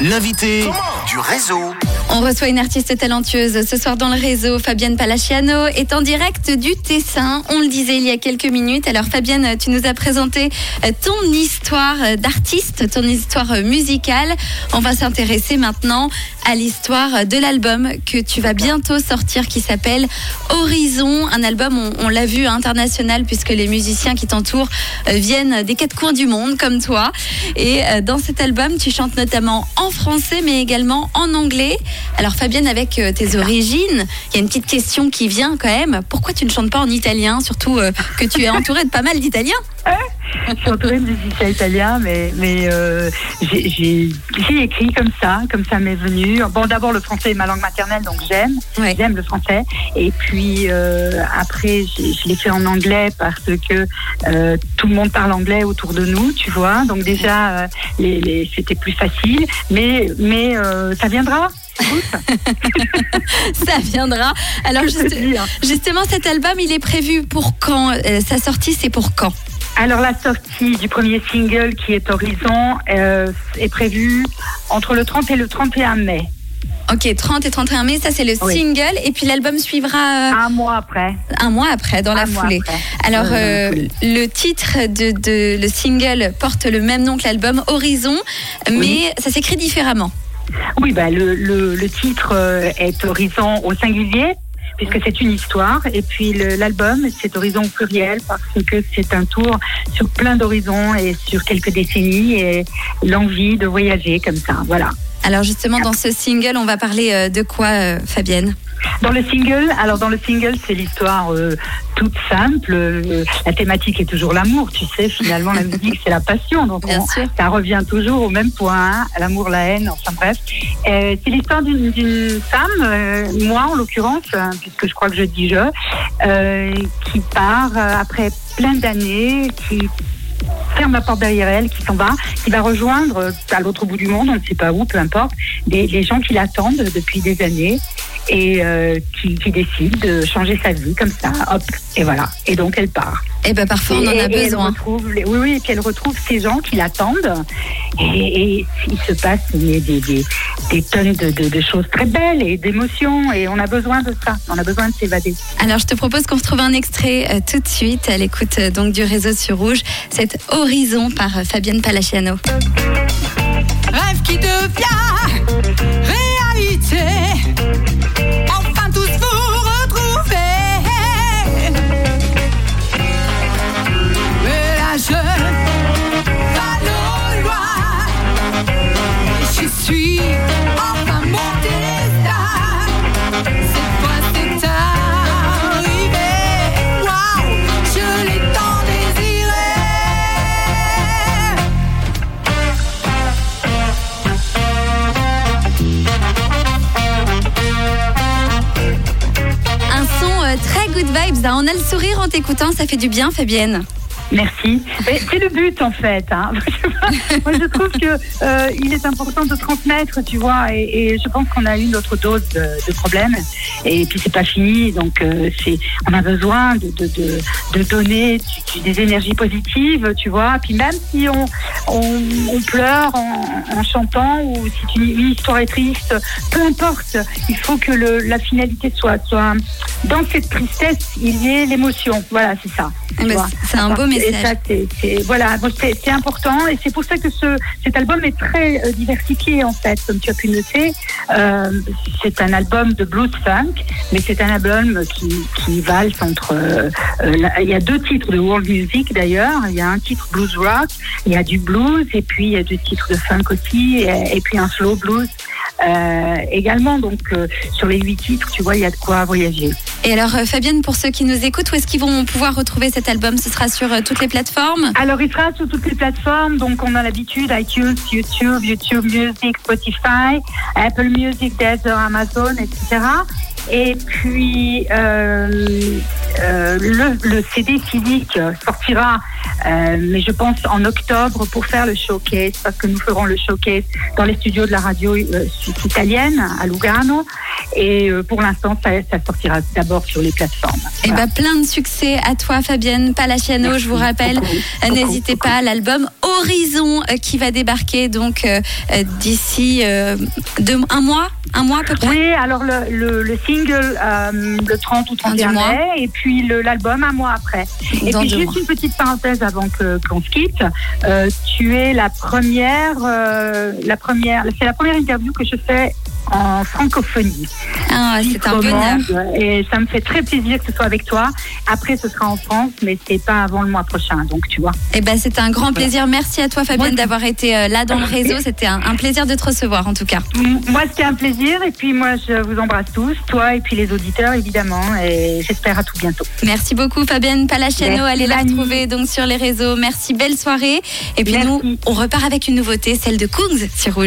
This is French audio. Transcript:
L'invité du réseau. On reçoit une artiste talentueuse ce soir dans le réseau. Fabienne Palaciano est en direct du Tessin. On le disait il y a quelques minutes. Alors Fabienne, tu nous as présenté euh, ton histoire d'artiste, ton histoire musicale. On va s'intéresser maintenant à l'histoire de l'album que tu vas bientôt sortir qui s'appelle Horizon. Un album, on, on l'a vu, international puisque les musiciens qui t'entourent euh, viennent des quatre coins du monde comme toi. Et euh, dans cet album, tu chantes notamment en français mais également en anglais. Alors Fabienne, avec euh, tes origines, il y a une petite question qui vient quand même. Pourquoi tu ne chantes pas en italien Surtout euh, que tu es entourée de pas mal d'Italiens? Je suis entourée de musiciens italiens, mais, mais euh, j'ai- écrit comme ça, comme ça m'est venu. Bon, d'abord, le français est ma langue maternelle, donc j'aime. Ouais. J'aime le français. Et puis, euh, après, je l'ai fait en anglais parce que euh, tout le monde parle anglais autour de nous, tu vois. Donc, déjà, les, les- c'était plus facile. Mais, mais ça viendra. Ça viendra. Alors juste- justement, cet album, il est prévu pour quand? Euh, Sa sortie, c'est pour quand? Alors la sortie du premier single qui est Horizon euh, est prévue entre le 30 et le 31 mai, Ok, 30 et 31 mai, ça c'est le Oui. single. Et puis l'album suivra euh, un mois après. un mois après, dans la Un foulée. après. Alors, Euh, le titre de, de- le single porte le même nom que l'album, Horizon, mais ça s'écrit différemment. Oui, bah, le, le, le titre euh, est Horizon au singulier, puisque c'est une histoire. Et puis l'album, c'est Horizon au pluriel, parce que c'est un tour sur plein d'horizons et sur quelques décennies et l'envie de voyager comme ça. Voilà. Alors justement, dans ce single, on va parler euh, de quoi, euh, Fabienne? Dans le single, alors dans le single, c'est l'histoire euh, toute simple. Euh, la thématique est toujours l'amour, tu sais. Finalement, la musique, c'est la passion. Donc, on- ça revient toujours au même point, hein, l'amour, la haine, enfin bref. Euh, c'est l'histoire d'une d'une femme, euh, moi en l'occurrence, hein, puisque je crois que je dis je, euh, qui part euh, après plein d'années, qui ferme la porte derrière elle, qui s'en va, qui va rejoindre euh, à l'autre bout du monde, on ne sait pas où, peu importe, des, des gens qui l'attendent depuis des années et euh, qui, qui décident de changer sa vie comme ça, hop, et voilà. Et donc elle part. Eh ben parfois, on en Et- a et elle besoin. retrouve les- oui, oui, et puis elle retrouve ces gens qui l'attendent. Et, et il se passe des, des, des tonnes de, de- de choses très belles et d'émotions. Et on a besoin de ça. On a besoin de s'évader. Alors, je te propose qu'on retrouve un extrait euh, tout de suite à l'écoute euh, donc du réseau sur Rouge. C'est Horizon par euh, Fabienne Palaciano. Rêve qui devient réalité. Hein. On a le sourire en t'écoutant, ça fait du bien, Fabienne. Merci. C'est le but en fait. hein. Moi je trouve que euh, il est important de transmettre, tu vois, et, et je pense qu'on a eu notre dose de, de problèmes. Et puis c'est pas fini, donc euh, c'est on a besoin de, de, de, de donner des énergies positives, tu vois. Puis même si on, on, on pleure en, en chantant ou si une, une histoire est triste, peu importe, il faut que le, la finalité soit, soit dans cette tristesse, il y ait l'émotion. Voilà, c'est ça. Eh ben, c'est un beau message. ça, voilà, c'est c'est important et c'est pour ça que ce, cet album est très euh, diversifié en fait, comme tu as pu noter. Euh, c'est un album de blues funk, mais c'est un album qui, qui valse entre. euh, euh, la- il y a deux titres de world music d'ailleurs. Il y a un titre blues rock, il y a du blues et puis il y a deux titres de funk aussi et, et puis un slow blues. Euh, également donc euh, sur les huit titres tu vois il y a de quoi voyager Et alors, euh, Fabienne, pour ceux qui nous écoutent, où est-ce qu'ils vont pouvoir retrouver cet album? Ce sera sur euh, toutes les plateformes? Alors, il sera sur toutes les plateformes. Donc, on a l'habitude iTunes, YouTube, YouTube Music, Spotify, Apple Music, Deezer, Amazon, etc. Et puis, euh, euh, le, le CD physique sortira, euh, mais je pense en octobre pour faire le showcase, parce que nous ferons le showcase dans les studios de la radio italienne à Lugano. Et pour l'instant, ça, ça sortira d'abord sur les plateformes. Eh Voilà. ben, plein de succès à toi, Fabienne Palaciano. Merci je vous rappelle, n'hésitez pas, l'album Horizon euh, qui va débarquer donc euh, d'ici euh, un mois, un mois à peu près. Oui, alors le, le, le single le 30 ou Fin du 31 mois. mai, et puis l'album un mois après. Et Dans puis juste mois. une petite parenthèse avant qu'on se quitte. Tu es la première, la première, c'est la première interview que je fais en francophonie. Ah, c'est un bonheur. Et ça me fait très plaisir que ce soit avec toi. Après, ce sera en France, mais c'est pas avant le mois prochain, donc tu vois. Eh ben, c'était un grand plaisir. Merci à toi, Fabienne, d'avoir été euh, là dans le réseau. C'était un, un plaisir de te recevoir, en tout cas. Moi, c'était un plaisir, et puis moi, je vous embrasse tous, toi et puis les auditeurs, évidemment, et j'espère à tout bientôt. Merci beaucoup, Fabienne Palaciano. Merci, Allez la retrouver donc sur les réseaux. Merci, belle soirée. Et puis Merci. nous, on repart avec une nouveauté, celle de Kungs sur Rouge.